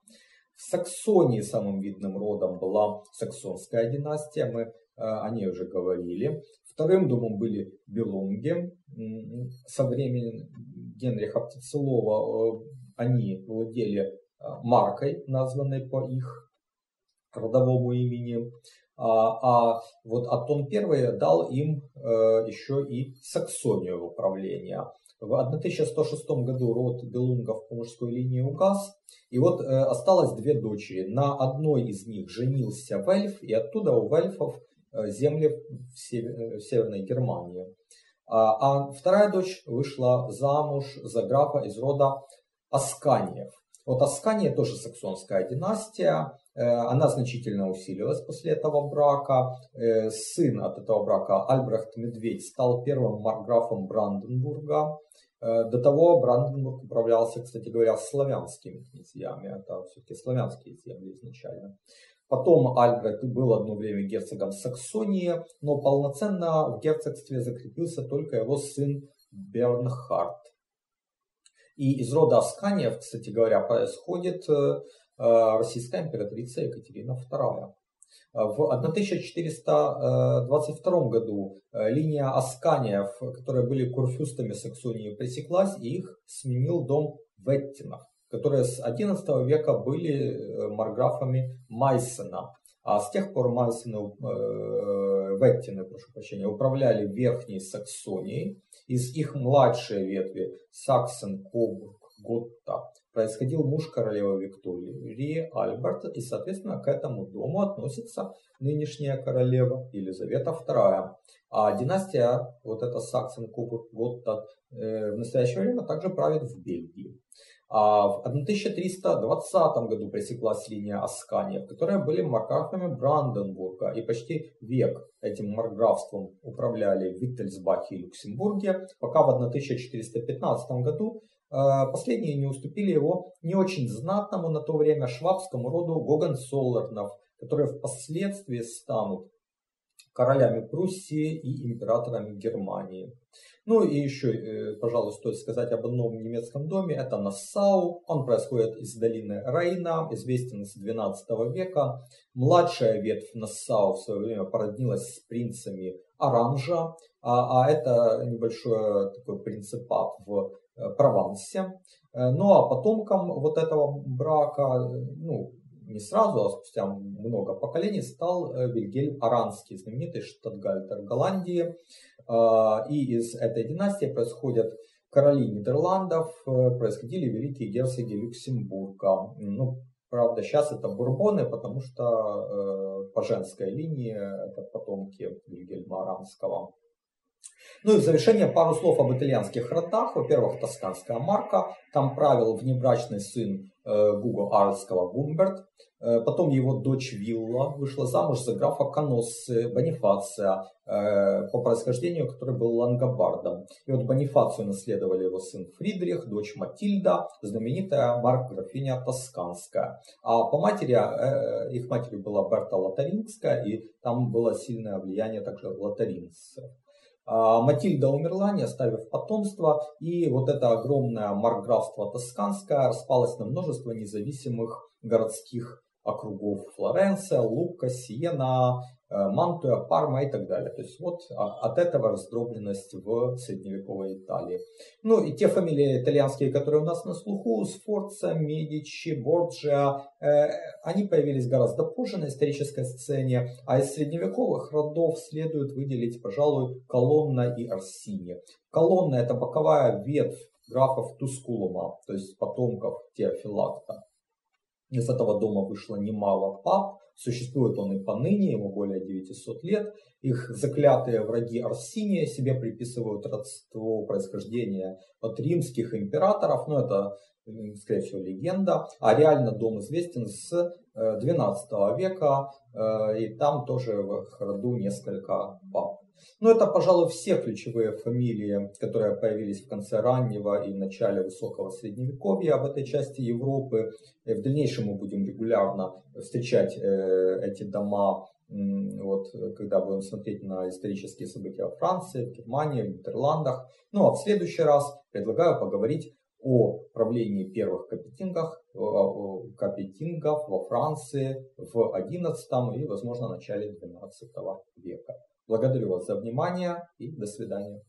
В Саксонии самым видным родом была саксонская династия, мы э, о ней уже говорили. Вторым домом были Белунги. Со времени Генриха Птицелова э, они владели э, маркой, названной по их родовому имени. А, а вот Атон I дал им еще и Саксонию в управление. В 1106 году род Белунгов по мужской линии угас, и вот э, осталось две дочери. На одной из них женился Вельф, и оттуда у Вельфов э, земли в, север, э, в Северной Германии. А, а вторая дочь вышла замуж за графа из рода Асканиев. Вот Аскания тоже саксонская династия, э, она значительно усилилась после этого брака. Э, сын от этого брака, Альбрехт Медведь, стал первым марграфом Бранденбурга. Э, до того Бранденбург управлялся, кстати говоря, славянскими князьями. Это все-таки славянские земли изначально. Потом Альбрехт был одно время герцогом Саксонии, но полноценно в герцогстве закрепился только его сын Бернхард. И из рода Асканиев, кстати говоря, происходит э, российская императрица Екатерина II. В 1422 году э, линия Асканиев, которые были курфюстами Саксонии, пресеклась, и их сменил дом Веттинов, которые с XI века были э, марграфами Майсена. А с тех пор Майсены, э, Веттины, прошу прощения, управляли Верхней Саксонией. Из их младшей ветви Саксен, Кобург, Готта происходил муж королевы Виктории Альберт, и, соответственно, к этому дому относится нынешняя королева Елизавета II. А династия, вот эта Саксен Кубок Готта, э, в настоящее время также правит в Бельгии. А в 1320 году пресеклась линия Асканиев, которые были маркграфами Бранденбурга, и почти век этим маркграфством управляли Виттельсбахе и Люксембурге, пока в 1415 году а, последние не уступили его не очень знатному на то время швабскому роду Гогенцоллернов, которые впоследствии станут королями Пруссии и императорами Германии. Ну и еще, э, пожалуй, стоит сказать об одном немецком доме. Это Нассау. Он происходит из долины Рейна, известен с XII века. Младшая ветвь Нассау в свое время породнилась с принцами Оранжа, а, а это небольшой такой принципат в Э, Провансе. Э, ну а потомком вот этого брака, ну, не сразу, а спустя много поколений, стал э, Вильгельм Аранский, знаменитый штатгальтер Голландии. И из этой династии происходят короли Нидерландов, происходили великие герцоги Люксембурга. Ну, правда, сейчас это бурбоны, потому что по женской линии это потомки Вильгельма Аранского. Ну и в завершение пару слов об итальянских родах. Во-первых, тосканская марка. Там правил внебрачный сын э, Гуго Арльского Гумберт. Э, потом его дочь Вилла вышла замуж за графа Коноссы Бонифация, э, по происхождению который был лангобардом. И вот Бонифацию наследовали его сын Фридрих, дочь Матильда, знаменитая марк-графиня Тосканская. А по матери, э, их матерью была Берта Лотарингская, и там было сильное влияние также лотаринцев. А, Матильда умерла, не оставив потомства, и вот это огромное марграфство Тосканское распалось на множество независимых городских округов. Флоренция, Лука, Сиена, Мантуя, Парма и так далее. То есть вот а, от этого раздробленность в средневековой Италии. Ну и те фамилии итальянские, которые у нас на слуху, Сфорца, Медичи, Борджиа, э, они появились гораздо позже на исторической сцене, а из средневековых родов следует выделить, пожалуй, Колонна и Арсини. Колонна это боковая ветвь графов Тускулума, то есть потомков Теофилакта. Из этого дома вышло немало пап, Существует он и поныне, ему более 900 лет. Их заклятые враги Арсиния себе приписывают родство происхождения от римских императоров. Но это, скорее всего, легенда. А реально дом известен с 12 э, века. Э, и там тоже в роду несколько пап. Но это, пожалуй, все ключевые фамилии, которые появились в конце раннего и начале высокого средневековья в этой части Европы. И в дальнейшем мы будем регулярно встречать э, эти дома, вот, когда будем смотреть на исторические события в Франции, в Германии, в Нидерландах. Ну а в следующий раз предлагаю поговорить о правлении первых капетингов, капетингов во Франции в XI и, возможно, начале XII века. Благодарю вас за внимание и до свидания.